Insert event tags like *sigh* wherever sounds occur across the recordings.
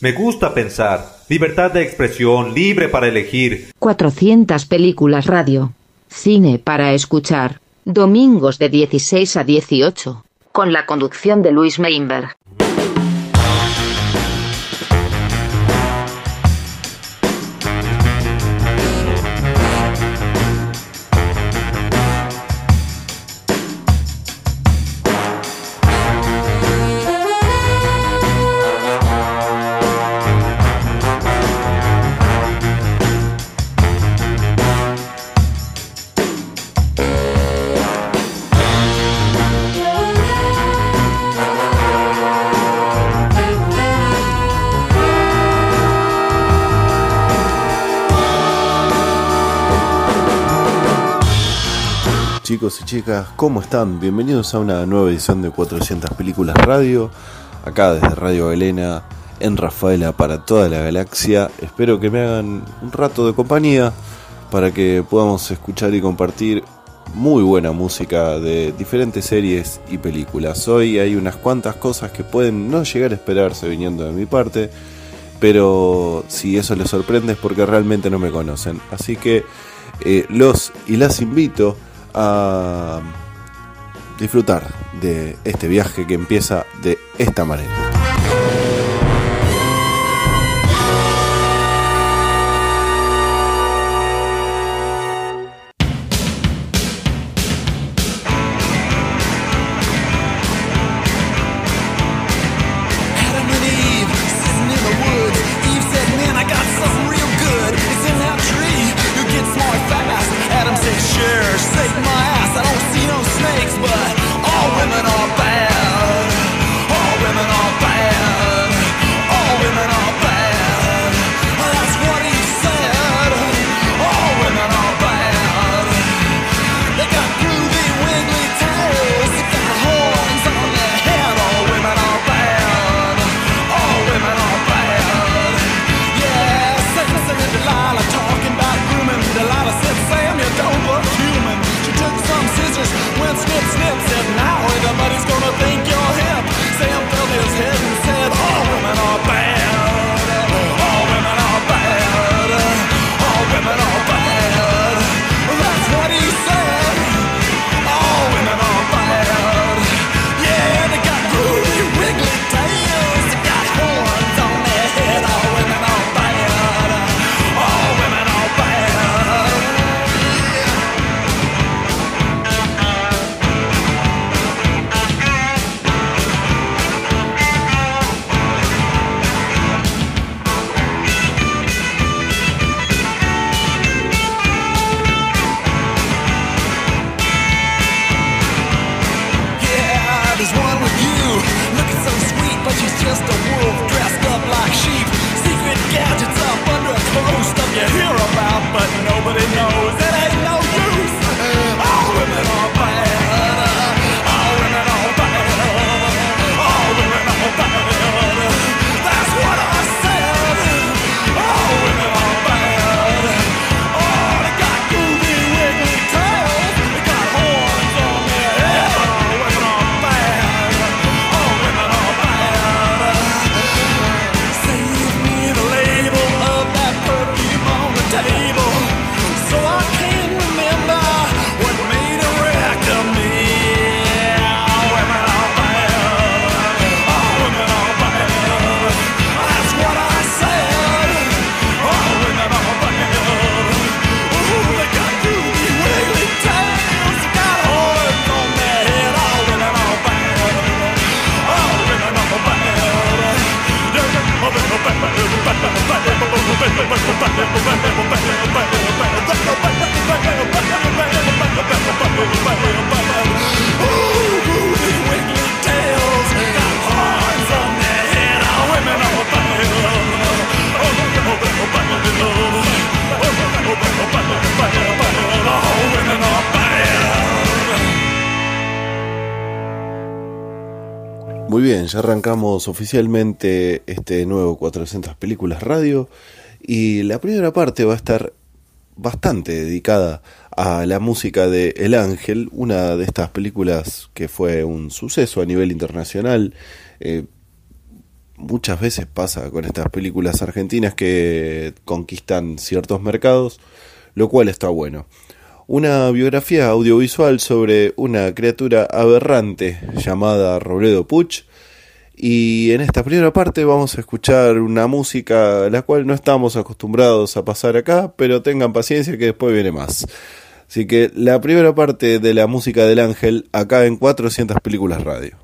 Me gusta pensar. Libertad de expresión, libre para elegir. 400 películas radio. Cine para escuchar. Domingos de 16 a 18. Con la conducción de Luis Meinberg. ¿Cómo están? Bienvenidos a una nueva edición de 400 Películas Radio, acá desde Radio Elena, en Rafaela para toda la galaxia. Espero que me hagan un rato de compañía para que podamos escuchar y compartir muy buena música de diferentes series y películas. Hoy hay unas cuantas cosas que pueden no llegar a esperarse viniendo de mi parte, pero si eso les sorprende es porque realmente no me conocen. Así que eh, los y las invito a disfrutar de este viaje que empieza de esta manera. You're about, but nobody knows. Ya arrancamos oficialmente este nuevo 400 películas radio y la primera parte va a estar bastante dedicada a la música de El Ángel, una de estas películas que fue un suceso a nivel internacional. Eh, muchas veces pasa con estas películas argentinas que conquistan ciertos mercados, lo cual está bueno. Una biografía audiovisual sobre una criatura aberrante llamada Robledo Puch. Y en esta primera parte vamos a escuchar una música a la cual no estamos acostumbrados a pasar acá, pero tengan paciencia que después viene más. Así que la primera parte de la música del ángel acá en 400 películas radio.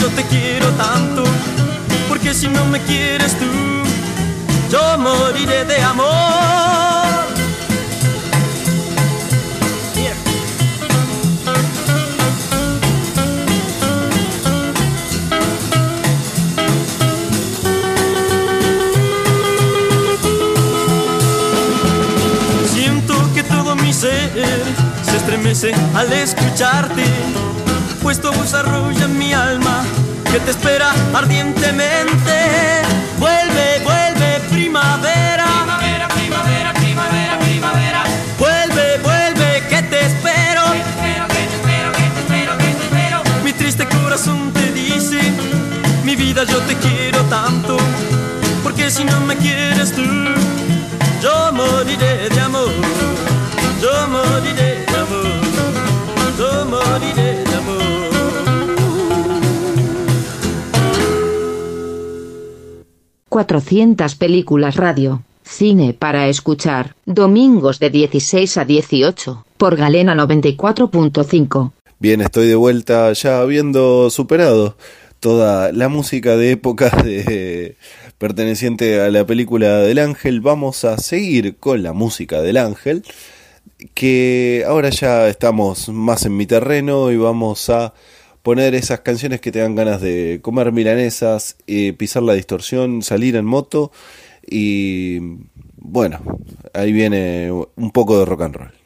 Yo te quiero tanto, porque si no me quieres tú, yo moriré de amor. Siento que todo mi ser se estremece al escucharte, pues tu voz arrulla mi alma que te espera ardientemente. Vuelve, vuelve, primavera. Primavera, primavera, primavera, primavera. Vuelve, vuelve, que te espero. Que te espero, que te espero, que te espero, que te espero. Mi triste corazón te dice, mi vida yo te quiero tanto, porque si no me quieres tú yo moriré de amor, yo moriré de amor, yo moriré de amor. 400 películas radio. Cine para escuchar. Domingos de 16 a 18. Por Galena 94.5. Bien, estoy de vuelta ya habiendo superado toda la música de época de, perteneciente a la película del ángel. Vamos a seguir con la música del ángel, que ahora ya estamos más en mi terreno y vamos a poner esas canciones que te dan ganas de comer milanesas, eh, pisar la distorsión, salir en moto y bueno, ahí viene un poco de rock and roll.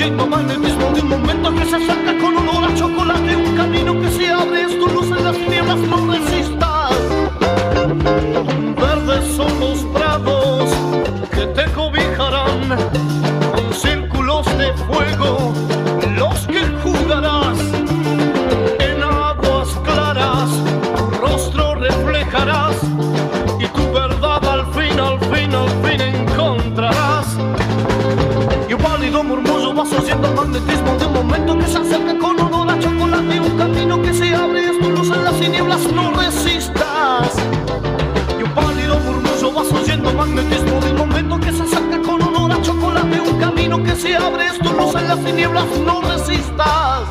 Dzień my malnym jest se acerca con olor a chocolate un camino que se abre es tu luz en las tinieblas no resistas. Y un pálido murmullo vas oyendo magnetismo del momento que se acerca con olor a chocolate un camino que se abre es tu luz en las tinieblas no resistas.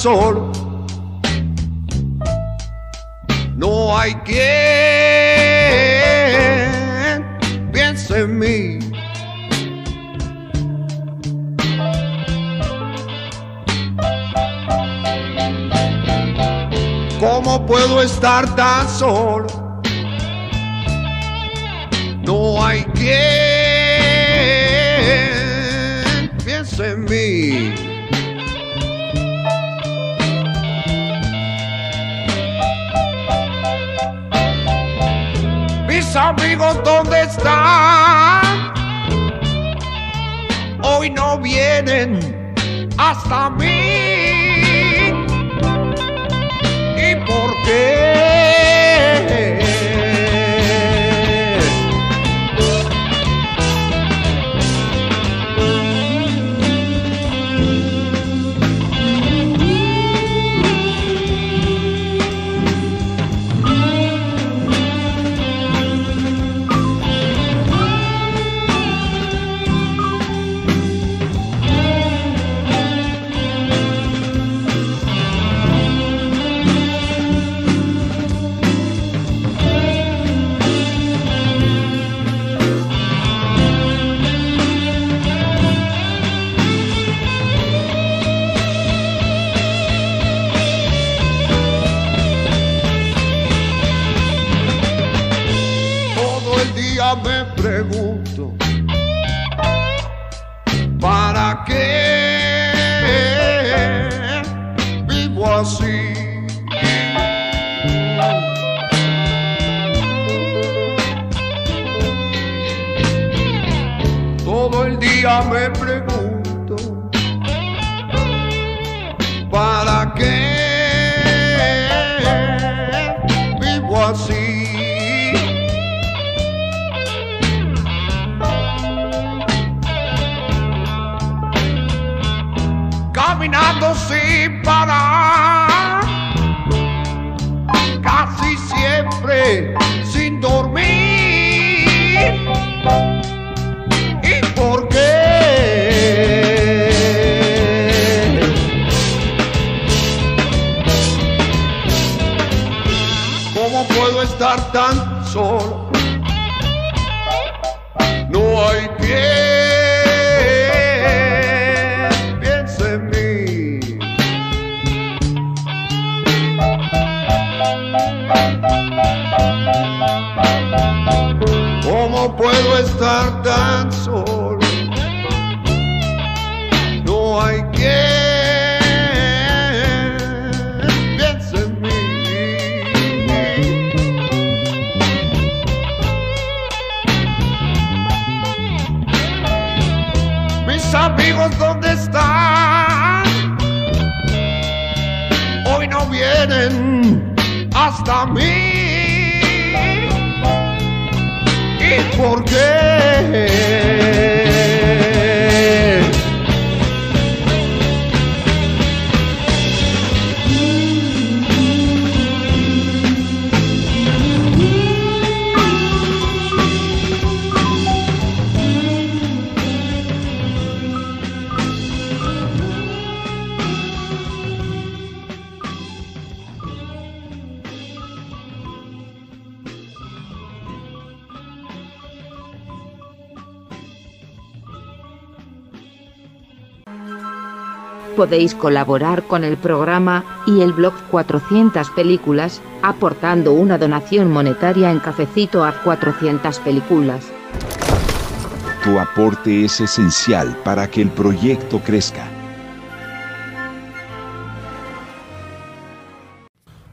solo día me pregunto, ¿para qué vivo así? Caminando sin parar. Podéis colaborar con el programa y el blog 400 películas, aportando una donación monetaria en cafecito a 400 películas. Tu aporte es esencial para que el proyecto crezca.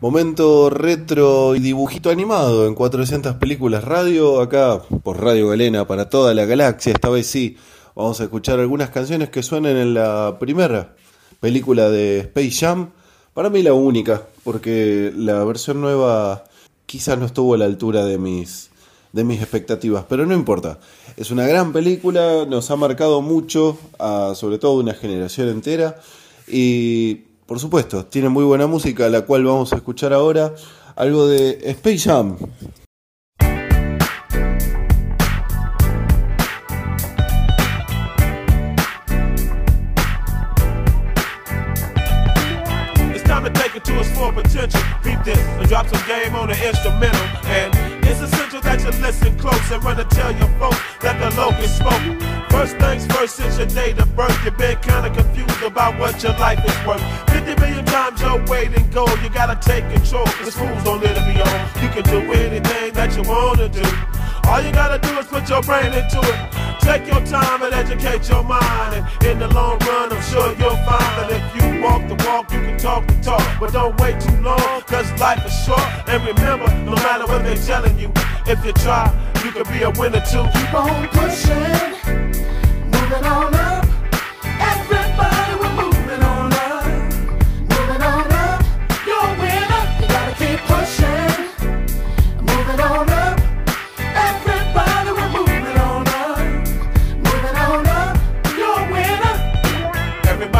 Momento retro y dibujito animado en 400 películas radio, acá por Radio Galena para toda la galaxia. Esta vez sí, vamos a escuchar algunas canciones que suenen en la primera película de Space Jam. Para mí la única, porque la versión nueva quizás no estuvo a la altura de mis, de mis expectativas, pero no importa. Es una gran película, nos ha marcado mucho, a, sobre todo una generación entera. Y por supuesto, tiene muy buena música, la cual vamos a escuchar ahora. Algo de Space Jam. Drop some game on the instrumental. And it's essential that you listen close and run to tell your folks that the locust spoke. First things first, since your date of birth, you've been kinda confused about what your life is worth. 50 million times your weight in gold, you gotta take control. Cause fools don't let it be on. You can do anything that you wanna do. All you gotta do is put your brain into it. Take your time and educate your mind. And in the long run, I'm sure you'll find that if you walk the walk, you can talk the talk. But don't wait too long, cause life is short. And remember, no matter what they're telling you, if you try, you can be a winner too. Keep on pushing, moving on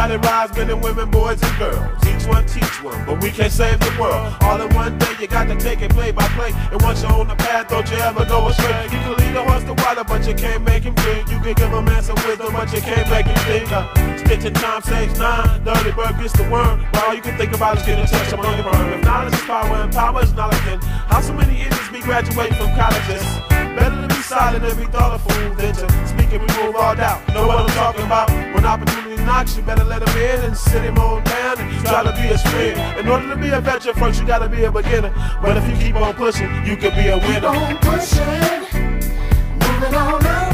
Everybody rise, men and women, boys and girls. Each one teach one, but we can't save the world. All in one day, you got to take it play by play. And once you're on the path, don't you ever go astray. You can lead a horse to water, but you can't make him drink. You can give a man some wisdom, but you can't make him think. Uh, stitching time saves nine. The early bird gets the worm. But all you can think about is getting touched up on your firm. If knowledge is power and power is knowledge, then how so many idiots be graduating from colleges? Better to be silent and be thoughtful than to speak and remove all doubt. Know what I'm talking about? When opportunity knocks, you better let in and sit him on down and try to be his friend. In order to be a veteran, first you gotta be a beginner. But if you keep on pushing, you can be a Keep winner. on pushing, moving on up.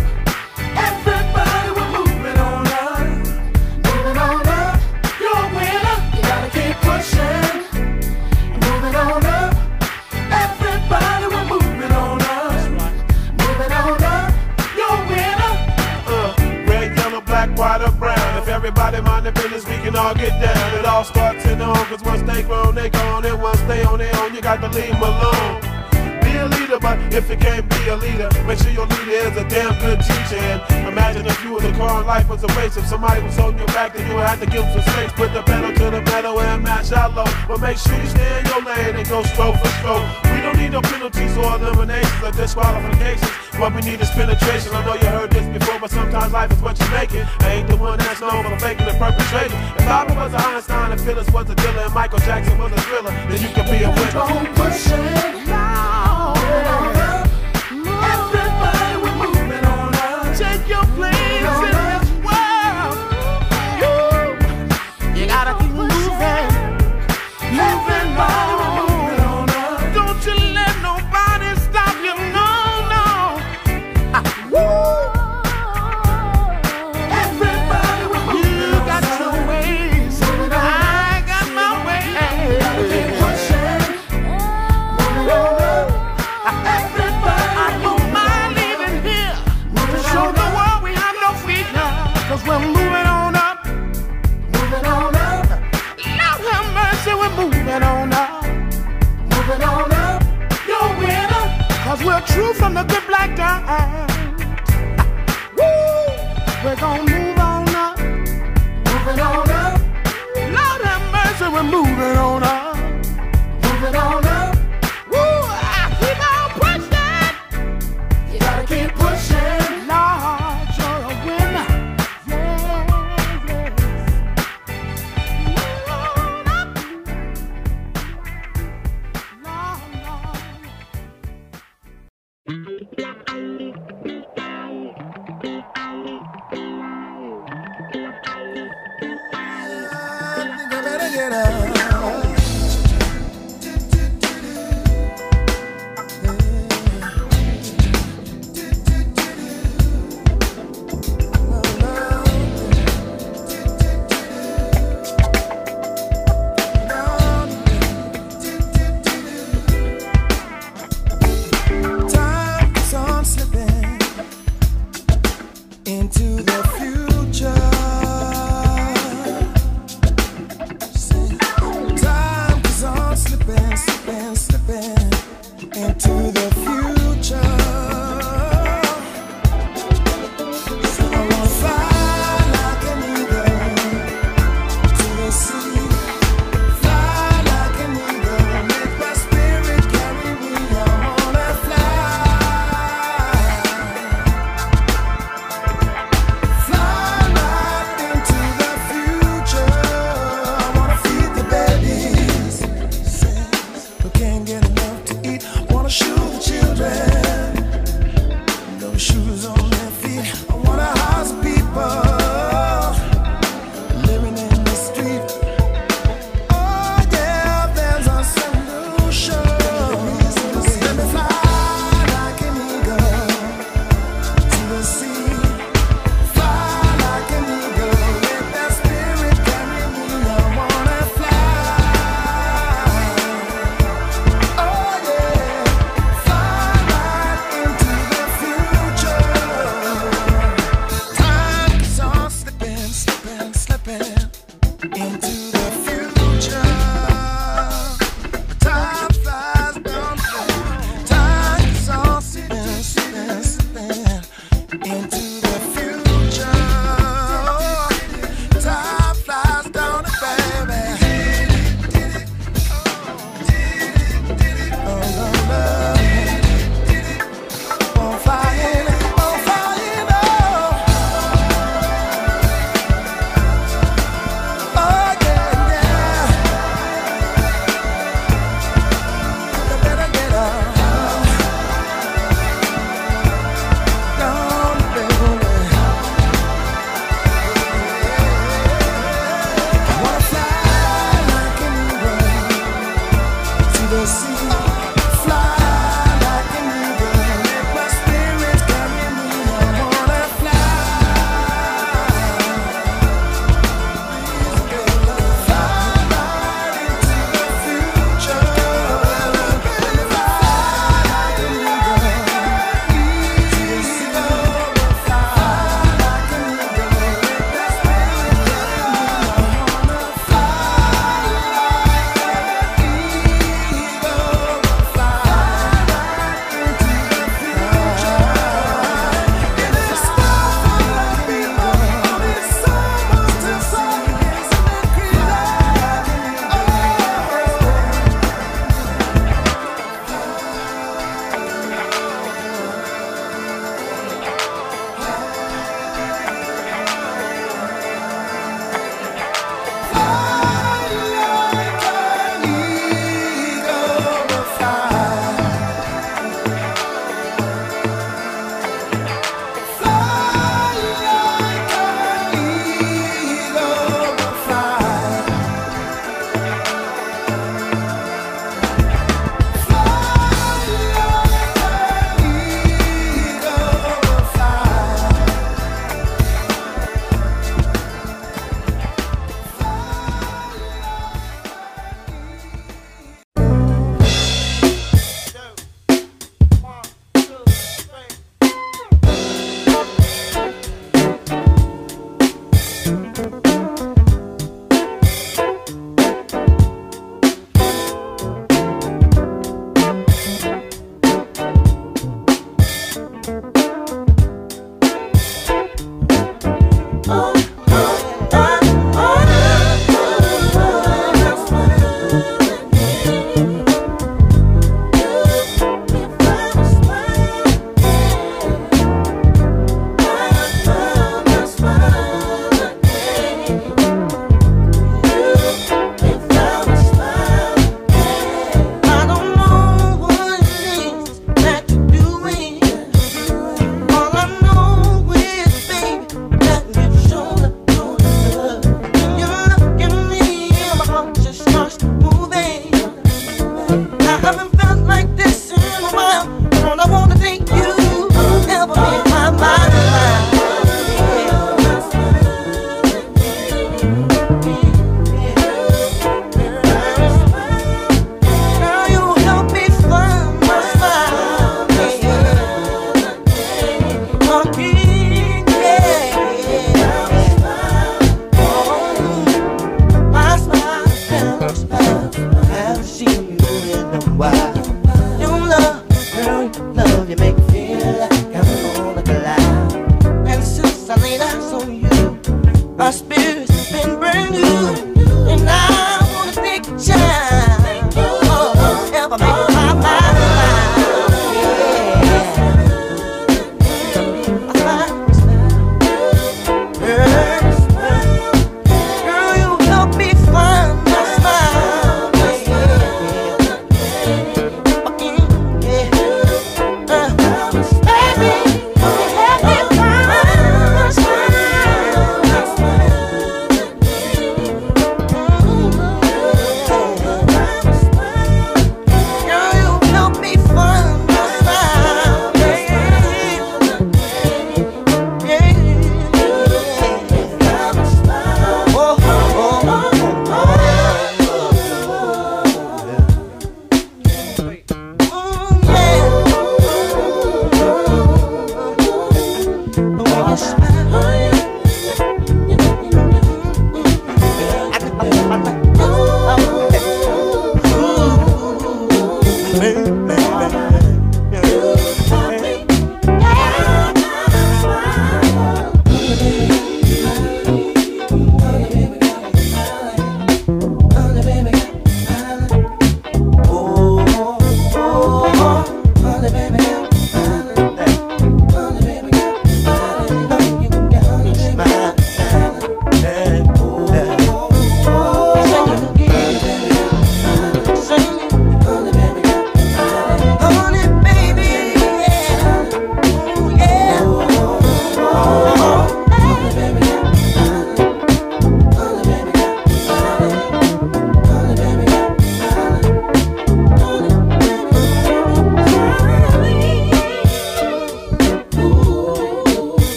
Everybody mind their business, we can all get down. It all starts in the home, cause once they grown, they gone. And once they on their own, you got to leave them alone. A leader, but if you can't be a leader, make sure your leader is a damn good teacher. And imagine if you was a car and life was a race. If somebody was on your back, then you would have to give them some space. Put the pedal to the metal and match out low. But make sure you stay in your lane and go stroke for stroke. We don't need no penalties or eliminations or disqualifications. What we need is penetration. I know you heard this before, but sometimes life is what you make it. I ain't the one that's known for faking and perpetrating. If Bobby was a Einstein and Phyllis was a dealer and Michael Jackson was a thriller, then you could be a winner. on pushing, moving true from the good black guy. Woo! We're gonna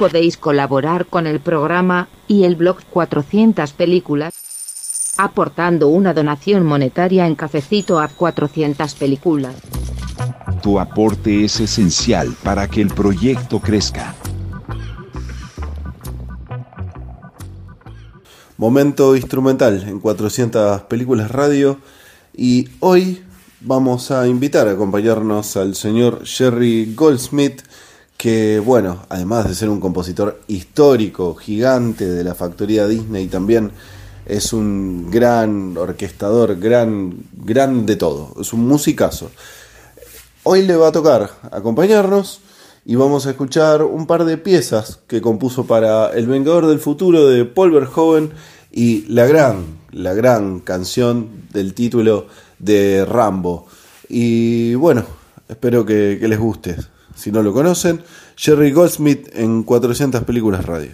Podéis colaborar con el programa y el blog 400 películas aportando una donación monetaria en cafecito a 400 películas. Tu aporte es esencial para que el proyecto crezca. Momento instrumental en 400 películas radio y hoy vamos a invitar a acompañarnos al señor Jerry Goldsmith que bueno, además de ser un compositor histórico, gigante de la factoría Disney también es un gran orquestador, gran, gran de todo, es un musicazo. Hoy le va a tocar acompañarnos y vamos a escuchar un par de piezas que compuso para El Vengador del Futuro de Paul Verhoeven y la gran, la gran canción del título de Rambo. Y bueno, espero que, que les guste. Si no lo conocen, Jerry Goldsmith en 400 películas radio.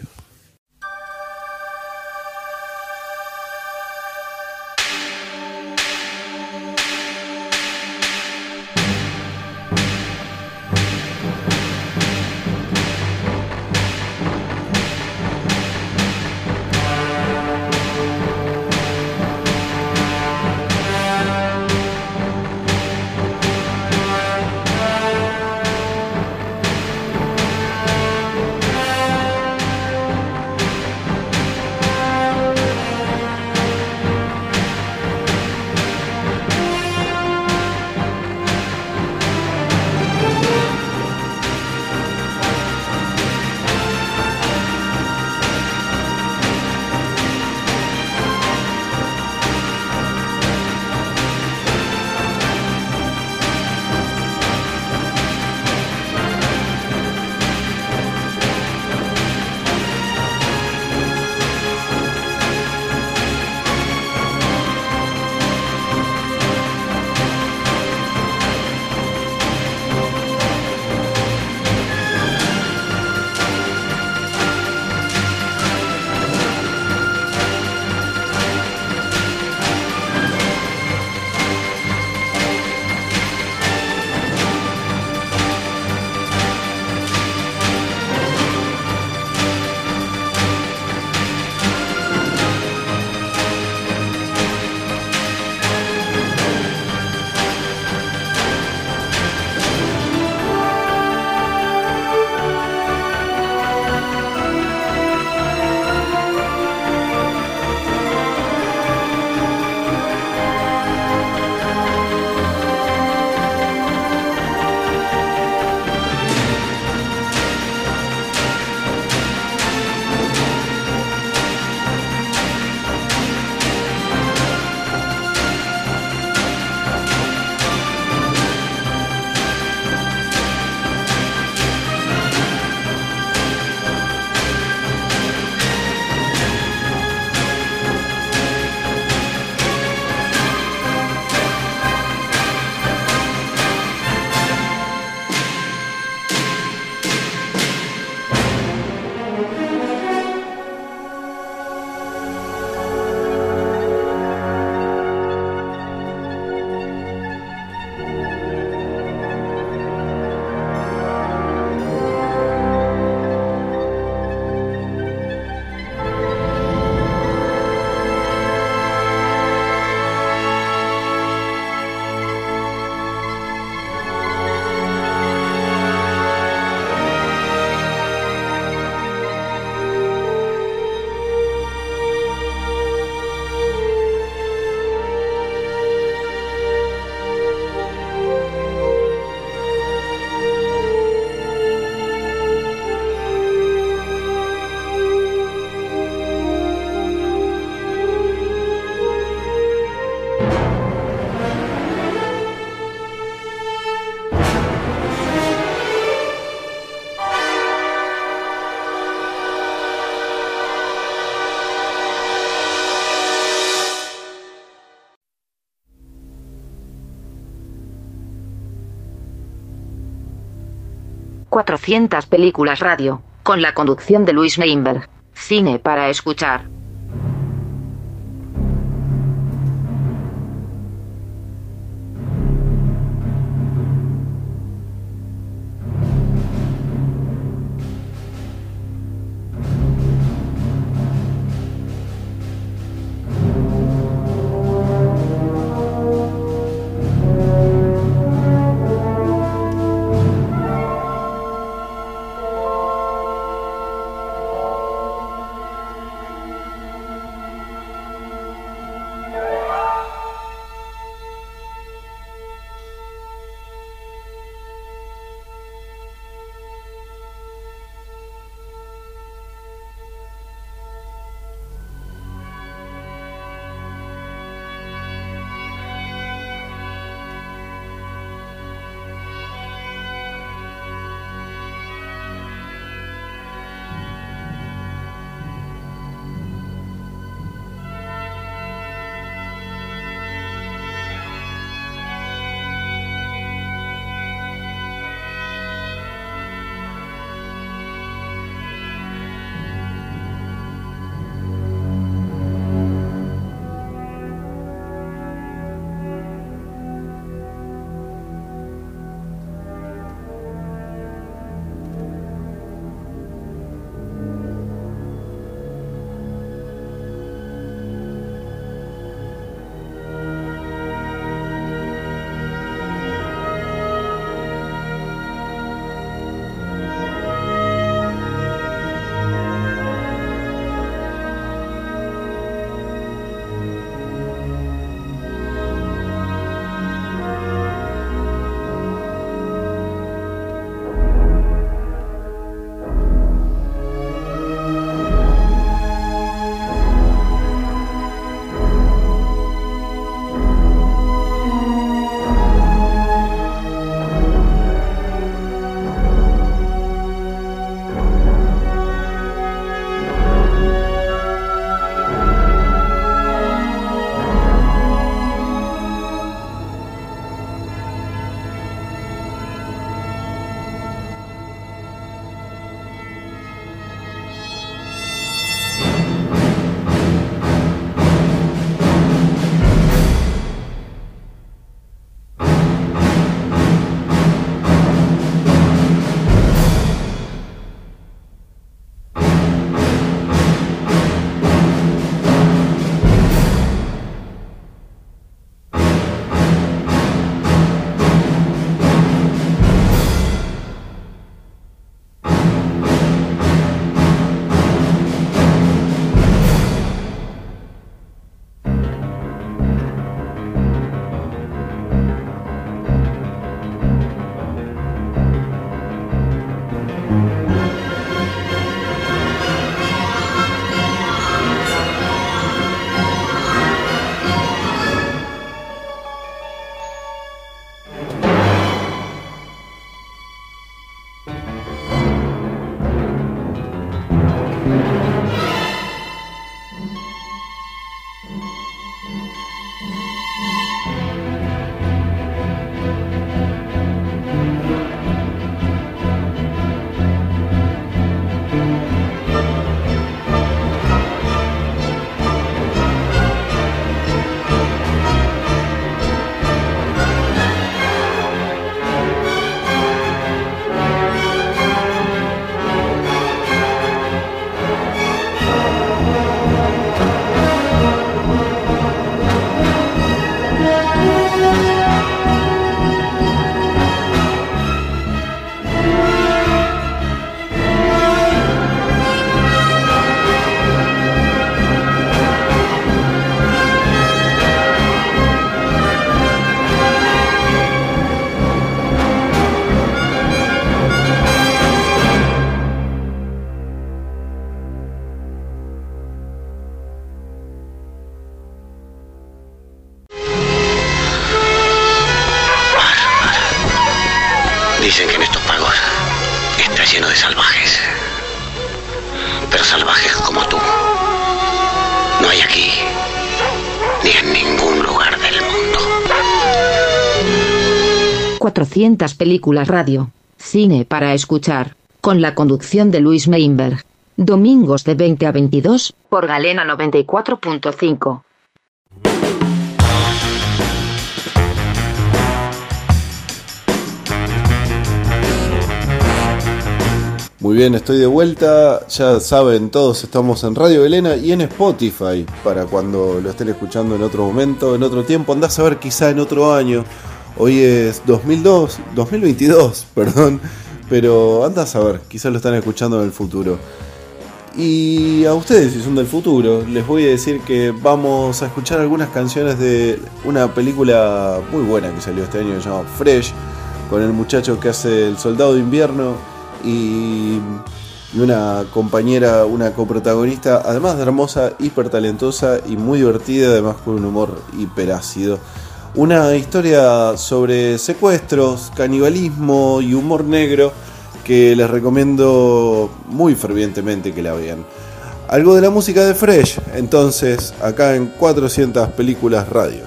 400 películas radio, con la conducción de Luis Neinberg. Cine para escuchar. 200 películas radio, cine para escuchar, con la conducción de Luis Meinberg. Domingos de 20 a 22, por Galena 94.5. Muy bien, estoy de vuelta. Ya saben, todos estamos en Radio Elena y en Spotify para cuando lo estén escuchando en otro momento, en otro tiempo. Andás a ver, quizá en otro año Hoy es 2002, 2022, *laughs* perdón. Pero andás a ver, quizá lo están escuchando en el futuro. Y a ustedes, si son del futuro, les voy a decir que vamos a escuchar algunas canciones de una película muy buena que salió este año, que se llama Fresh, con el muchacho que hace el soldado de invierno y, una compañera, una coprotagonista, además de hermosa, hiper talentosa y muy divertida, además con un humor hiper ácido. Una historia sobre secuestros, canibalismo y humor negro que les recomiendo muy fervientemente que la vean. Algo de la música de Fresh, entonces, acá en 400 Películas Radio.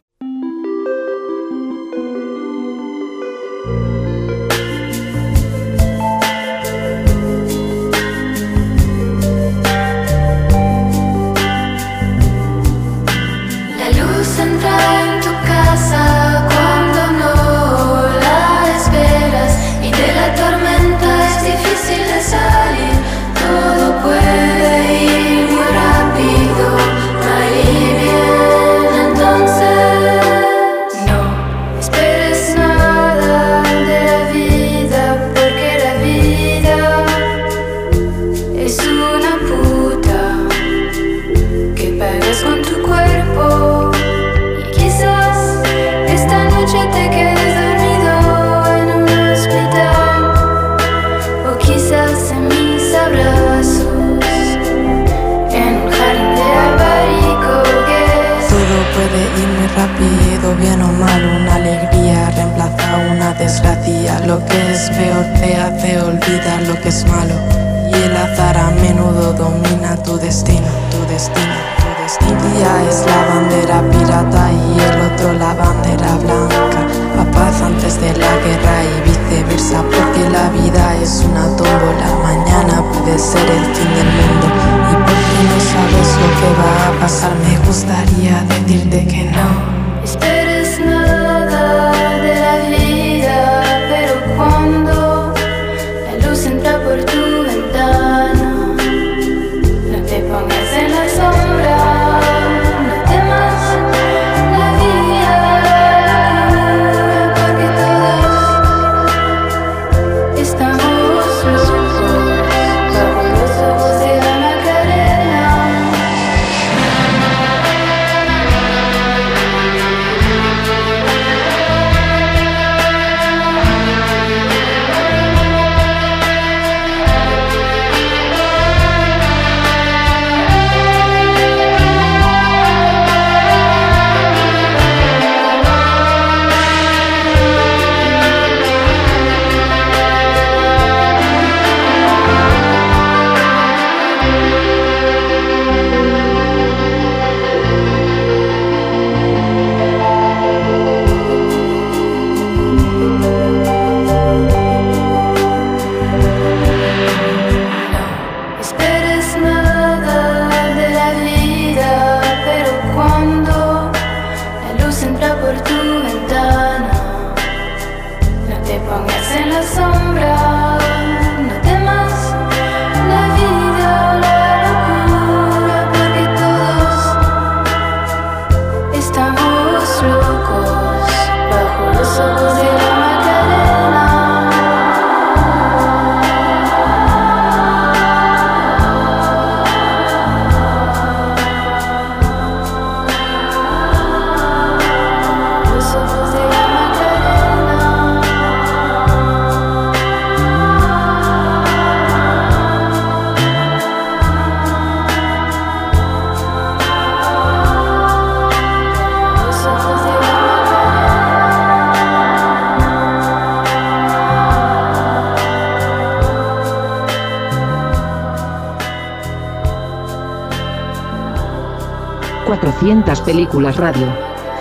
400 películas radio.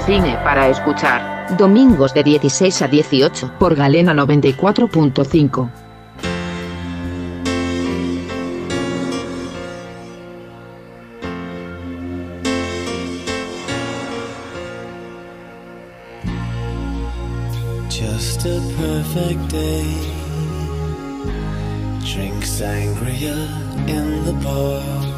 Cine para escuchar, domingos de 16 a 18 por Galena 94.5. Just a perfect day. Drink sangria in the bar.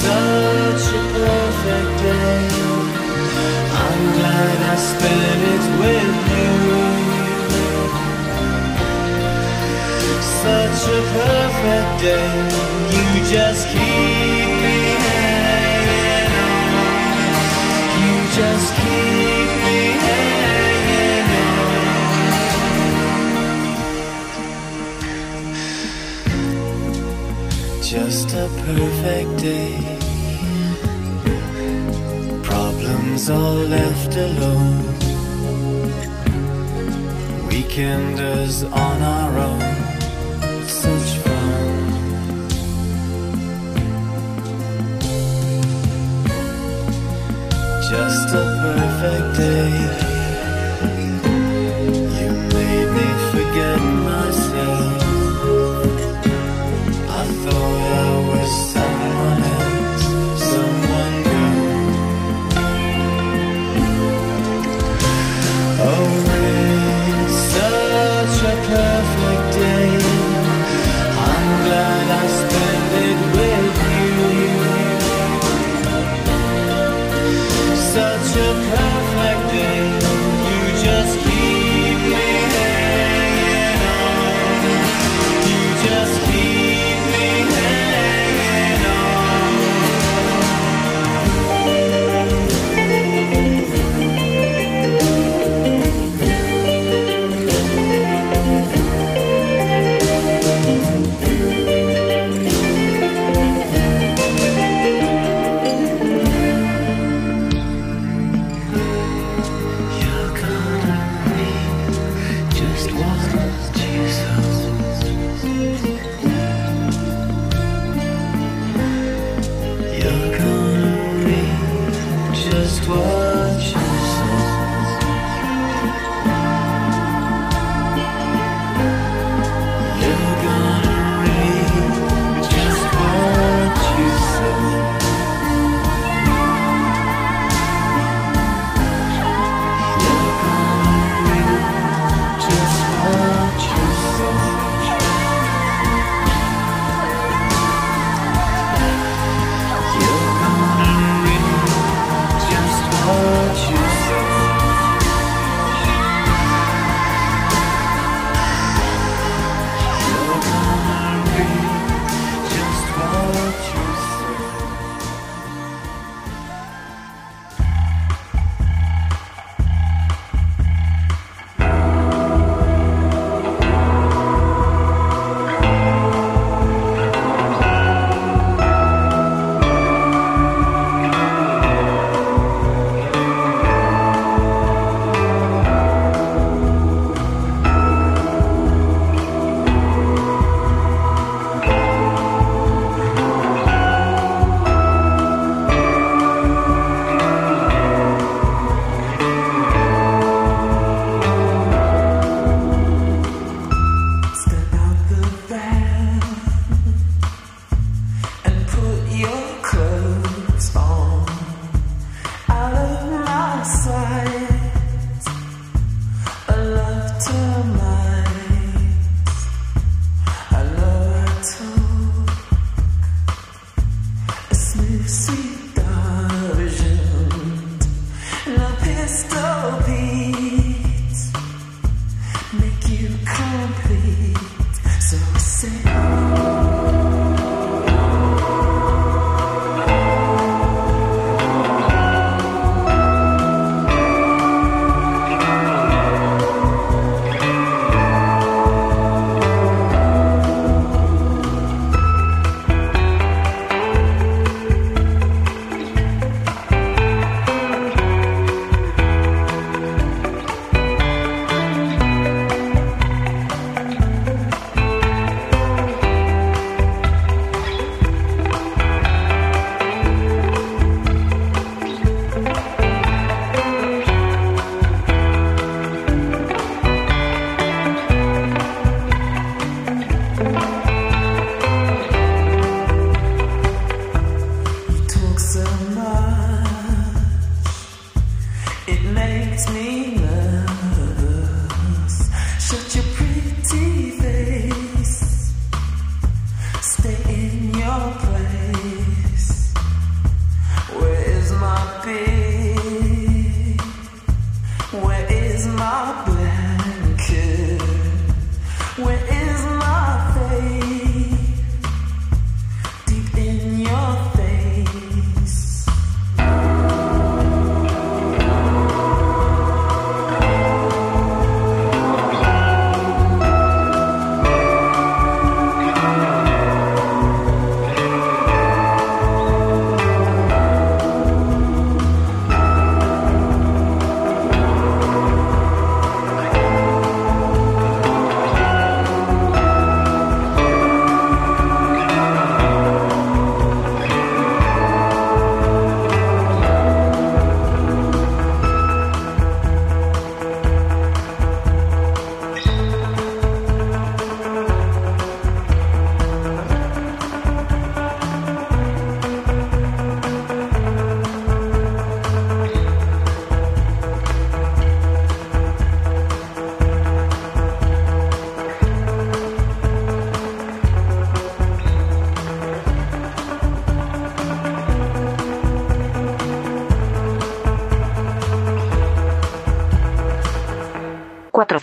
such a perfect day. I'm glad I spent it with you. Such a perfect day. You just keep me hanging on. You just keep me hanging on. Just a perfect day. Problems all left alone. Weekenders on our own. Such fun. Just a perfect day. You made me forget myself. I thought I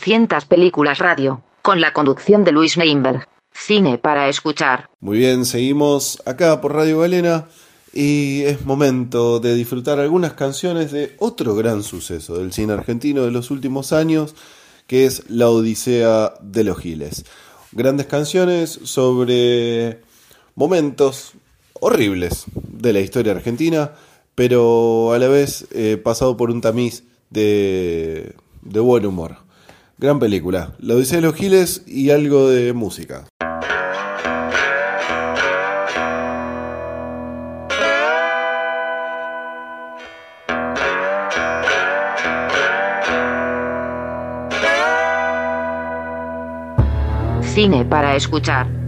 200 películas radio, con la conducción de Luis Neinberg. Cine para escuchar. Muy bien, seguimos acá por Radio Galena y es momento de disfrutar algunas canciones de otro gran suceso del cine argentino de los últimos años, que es La Odisea de los Giles. Grandes canciones sobre momentos horribles de la historia argentina, pero a la vez eh, pasado por un tamiz de buen humor. Gran película, La Odisea de los Giles y algo de música. Cine para escuchar.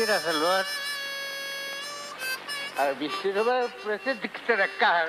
Quisiera saludar al vicerobar presente que se acá.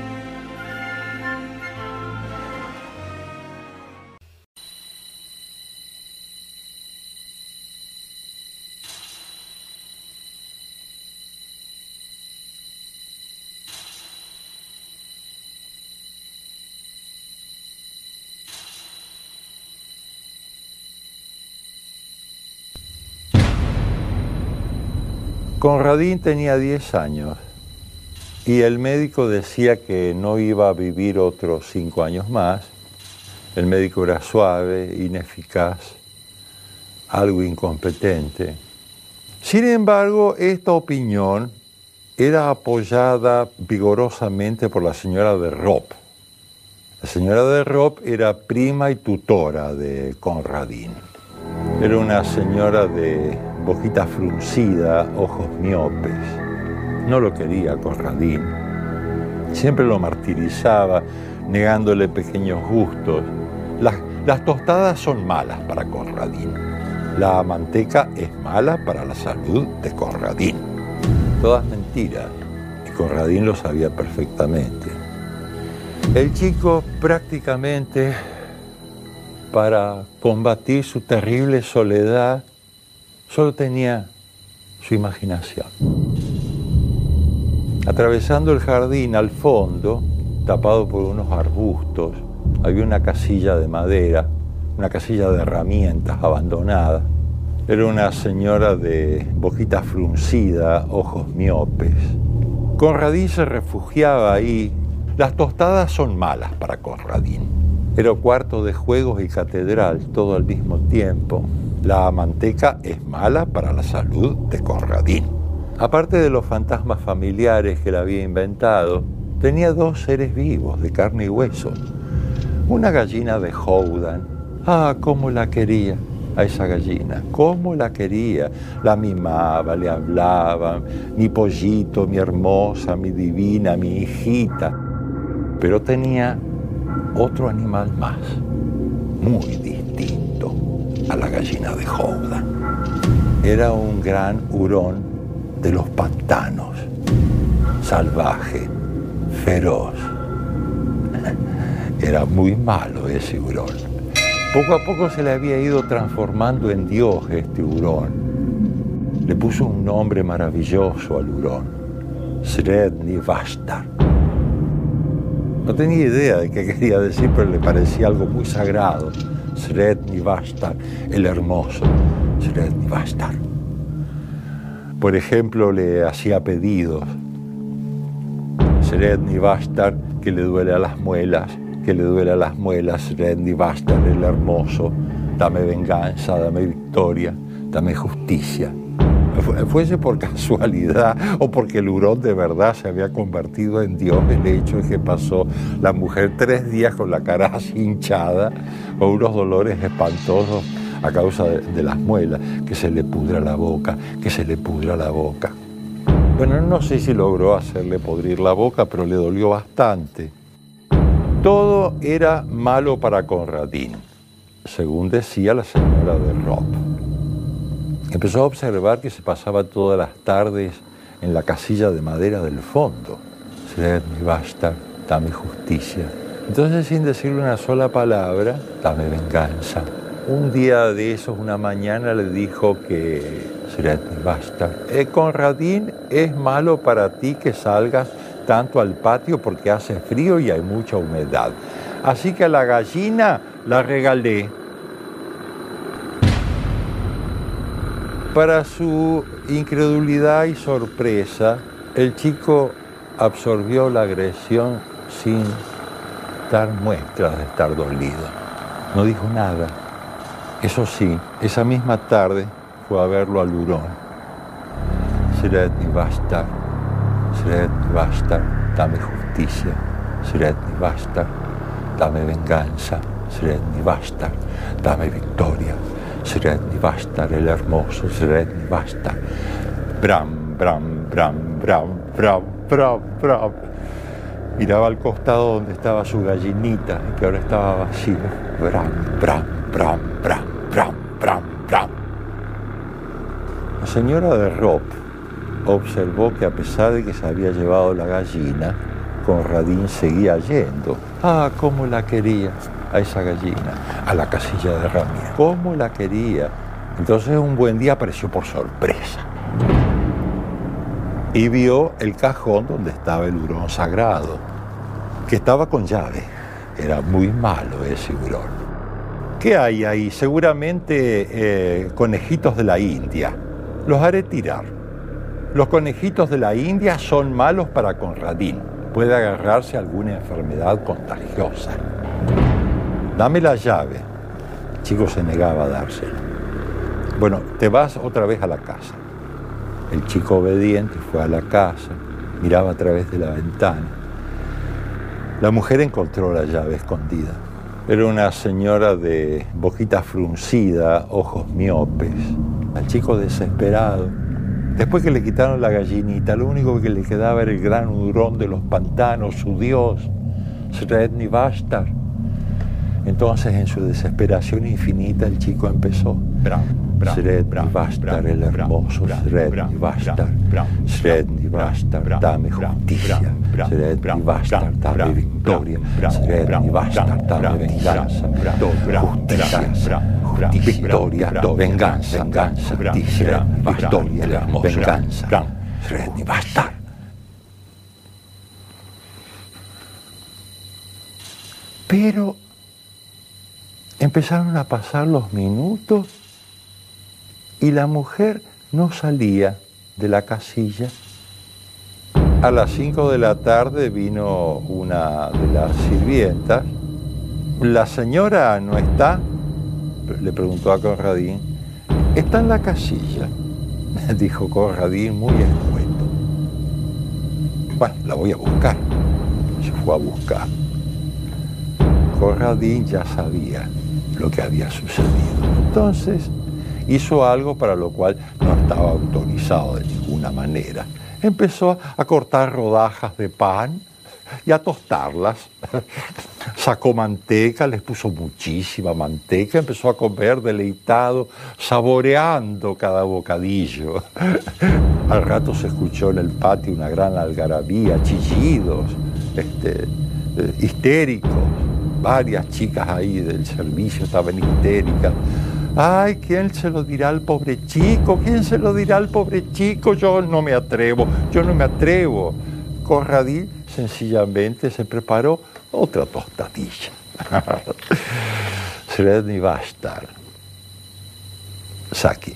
Tenía 10 años y el médico decía que no iba a vivir otros 5 años más. El médico era suave, ineficaz, algo incompetente. Sin embargo, esta opinión era apoyada vigorosamente por la señora de Rop. La señora de Rop era prima y tutora de Conradín. Era una señora de boquita fruncida, ojos miopes. No lo quería Conradín. Siempre lo martirizaba, negándole pequeños gustos. Las, las tostadas son malas para Conradín. La manteca es mala para la salud de Conradín. Todas mentiras. Y Conradín lo sabía perfectamente. El chico prácticamente para combatir su terrible soledad solo tenía su imaginación. Atravesando el jardín al fondo, tapado por unos arbustos, había una casilla de madera, una casilla de herramientas abandonada. Era una señora de boquita fruncida, ojos miopes. Conradín se refugiaba ahí. Las tostadas son malas para Conradín. Era cuarto de juegos y catedral todo al mismo tiempo. La manteca es mala para la salud de Conradín. Aparte de los fantasmas familiares que él había inventado, tenía dos seres vivos de carne y hueso. Una gallina de Houdan. Ah, cómo la quería a esa gallina, cómo la quería. La mimaba, le hablaba, mi pollito, mi hermosa, mi divina, mi hijita. Pero tenía otro animal más, muy distinto a la gallina de Houdan. Era un gran hurón de los pantanos, salvaje, feroz. *laughs* Era muy malo ese hurón. Poco a poco se le había ido transformando en Dios este hurón. Le puso un nombre maravilloso al hurón, Sredni Vastar. No tenía idea de qué quería decir, pero le parecía algo muy sagrado. Sredni Vastar, el hermoso, Sredni Vastar. Por ejemplo, le hacía pedidos. Sredni Vastar, que le duele a las muelas, que le duele a las muelas, Sredni Vastar, el hermoso, dame venganza, dame victoria, dame justicia. Fuese por *laughs* casualidad o porque el hurón de verdad se había convertido en Dios, el hecho es que pasó la mujer tres días con la cara *laughs* hinchada, con unos dolores espantosos a causa de, de, las muelas, que se le pudra la boca, que se le pudra la boca. Bueno, no sé si logró hacerle podrir la boca, pero le dolió bastante. Todo era malo para Conradín, según decía la señora de Rob. Empezó a observar que se pasaba todas las tardes en la casilla de madera del fondo. Sredni basta, dame justicia. Entonces, sin decirle una sola palabra, dame venganza. Un día de esos, una mañana, le dijo que Sredni basta. Eh, Conradín, es malo para ti que salgas tanto al patio porque hace frío y hay mucha humedad. Así que a la gallina la regalé Para su incredulidad y sorpresa, el chico absorbió la agresión sin dar muestras de estar dolido. No dijo nada. Eso sí, esa misma tarde fue a verlo al hurón. Sredni Bastar, Sredni Bastar, dame justicia. Sredni Bastar, dame venganza. Sredni Bastar, dame victoria. Sredni Vastar, el hermoso Sredni Vastar. Bram, bram, bram, bram, bram, bram, bram. Miraba al costado donde estaba su gallinita, que ahora estaba vacío. Bram, bram, bram, bram, bram, bram, bram. La señora de Rob observó que a pesar de que se había llevado la gallina, Conradín seguía yendo. Ah, cómo la quería a esa gallina, a la casilla de Ramírez. Cómo la quería. Entonces un buen día apareció por sorpresa y vio el cajón donde estaba el hurón sagrado, que estaba con llave. Era muy malo ese hurón. ¿Qué hay ahí? Seguramente eh, conejitos de la India. Los haré tirar. Los conejitos de la India son malos para Conradín. Puede agarrarse a alguna enfermedad contagiosa. Dame la llave. El chico se negaba a dársela. Bueno, te vas otra vez a la casa. El chico obediente fue a la casa, miraba a través de la ventana. La mujer encontró la llave escondida. Era una señora de boquita fruncida, ojos miopes. El chico desesperado. Después que le quitaron la gallinita, lo único que le quedaba era el gran hurón de los pantanos, su dios, Sredni Vastar. Entonces, en su desesperación infinita, el chico empezó. Sredni Vastar, el hermoso Sredni Vastar. Sredni Vastar, dame justicia. Sredni Vastar, dame victoria. Sredni Vastar, dame venganza. Justicia, victoria, venganza, venganza. Victoria, venganza. Sredni Vastar. Pero empezaron a pasar los minutos y la mujer no salía de la casilla. A las 5 de la tarde vino una de las sirvientas. La señora no está, le preguntó a Conradín. Está en la casilla, *laughs* dijo Conradín muy escueto. Bueno, la voy a buscar. Se fue a buscar. Conradín ya sabía lo que había sucedido. Entonces hizo algo para lo cual no estaba autorizado de ninguna manera. Empezó a cortar rodajas de pan y a tostarlas. *laughs* Sacó manteca, les puso muchísima manteca, empezó a comer deleitado, saboreando cada bocadillo. *laughs* Al rato se escuchó en el patio una gran algarabía, chillidos, este, eh, histéricos. Varias chicas ahí del servicio estaban histéricas. Ay, ¿quién se lo dirá al pobre chico? ¿Quién se lo dirá al pobre chico? Yo no me atrevo, yo no me atrevo. Corradí sencillamente se preparó otra tostadilla. *laughs* Sredni Vastar. Saki.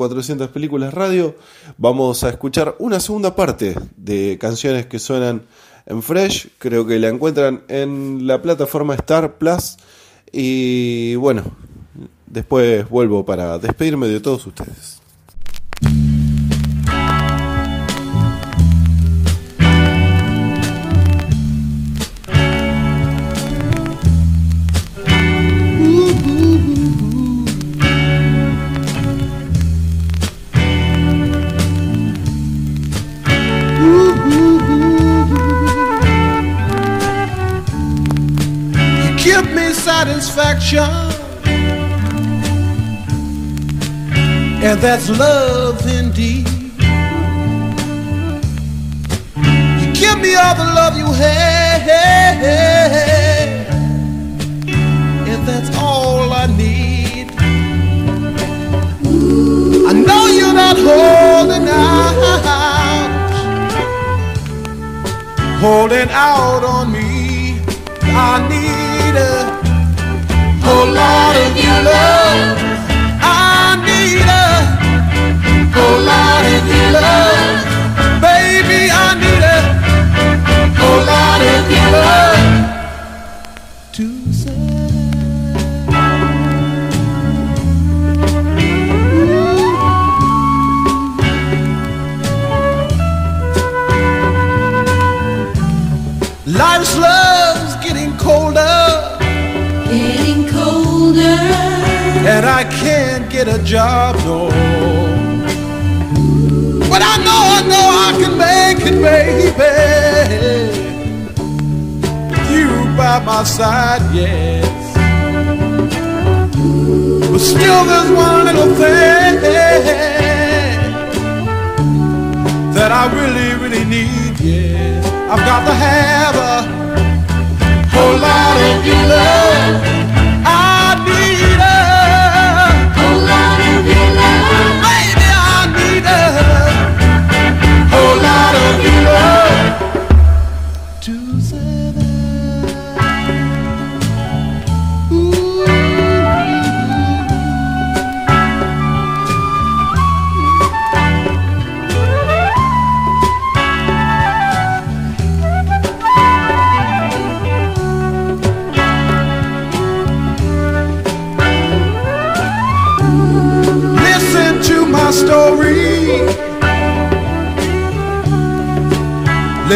400 Películas Radio. Vamos a escuchar una segunda parte de canciones que suenan en Fresh. Creo que la encuentran en la plataforma Star Plus. Y bueno, después vuelvo para despedirme de todos ustedes. Satisfaction, and that's love indeed. You give me all the love you have, and that's all I need. I know you're not holding out, holding out on me. I need a whole lot of your love. I need a whole lot of your love. Baby, I need a whole lot of your love. To Life's love's get a job, no. But I know, I know I can make it, baby. You by my side, yes. But still, there's one little thing that I really, really need, yeah. I've got to have a whole lot of your love.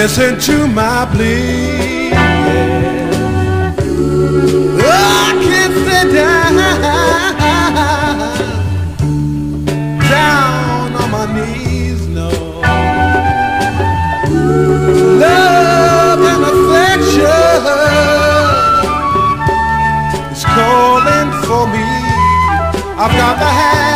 Listen to my plea. Oh, I can't down, on my knees, no. Love and affection is calling for me. I've got to have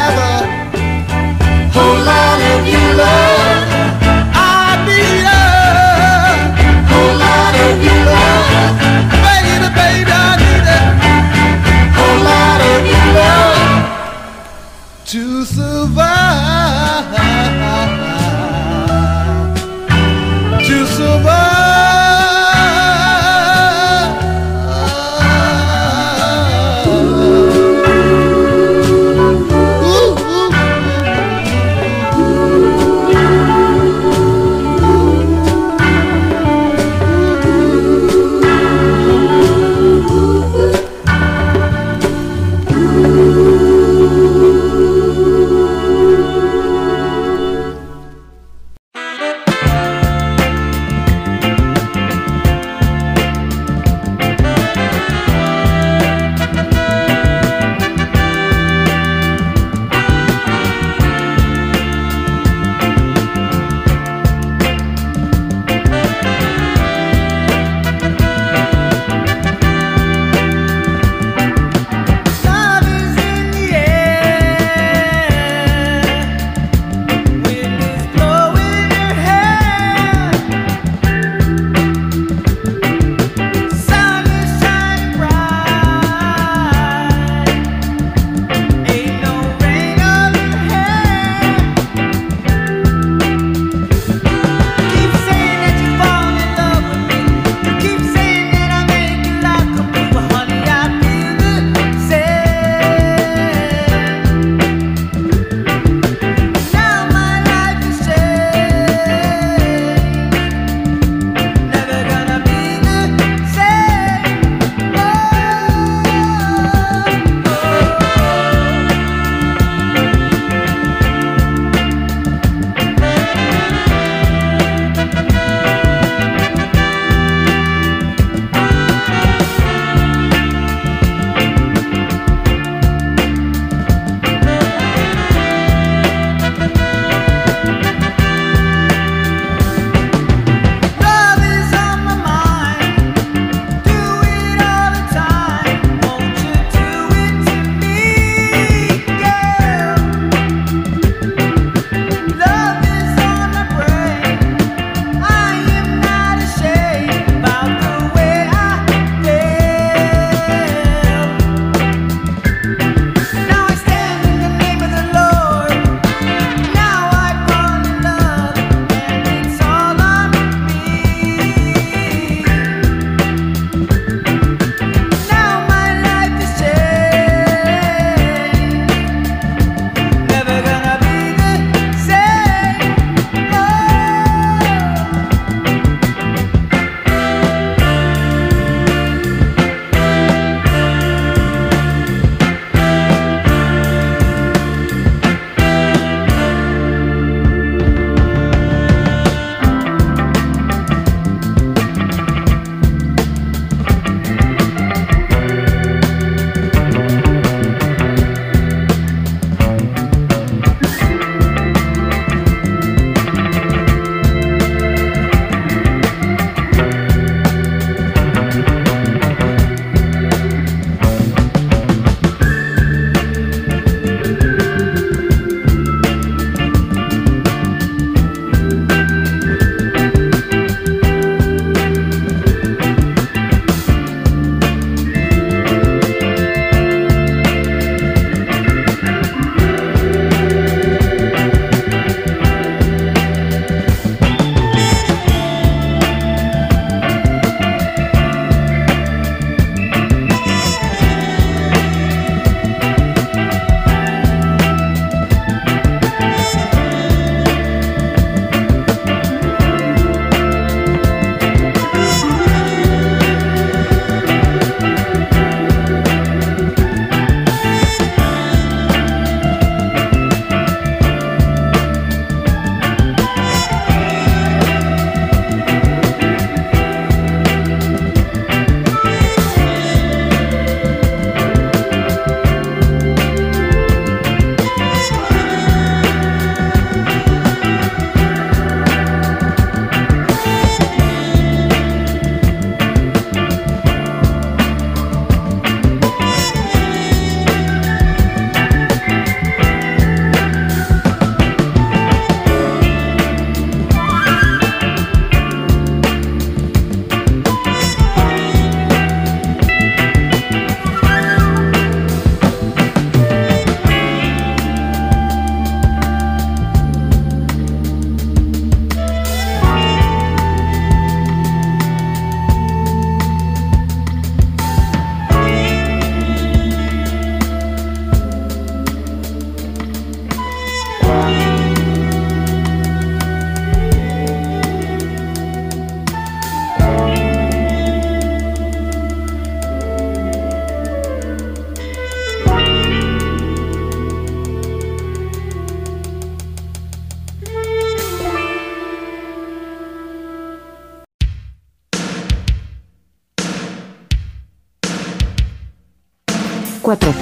survive.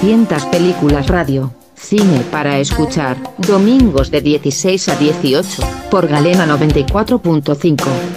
200 películas radio, cine para escuchar, domingos de 16 a 18, por Galena 94.5.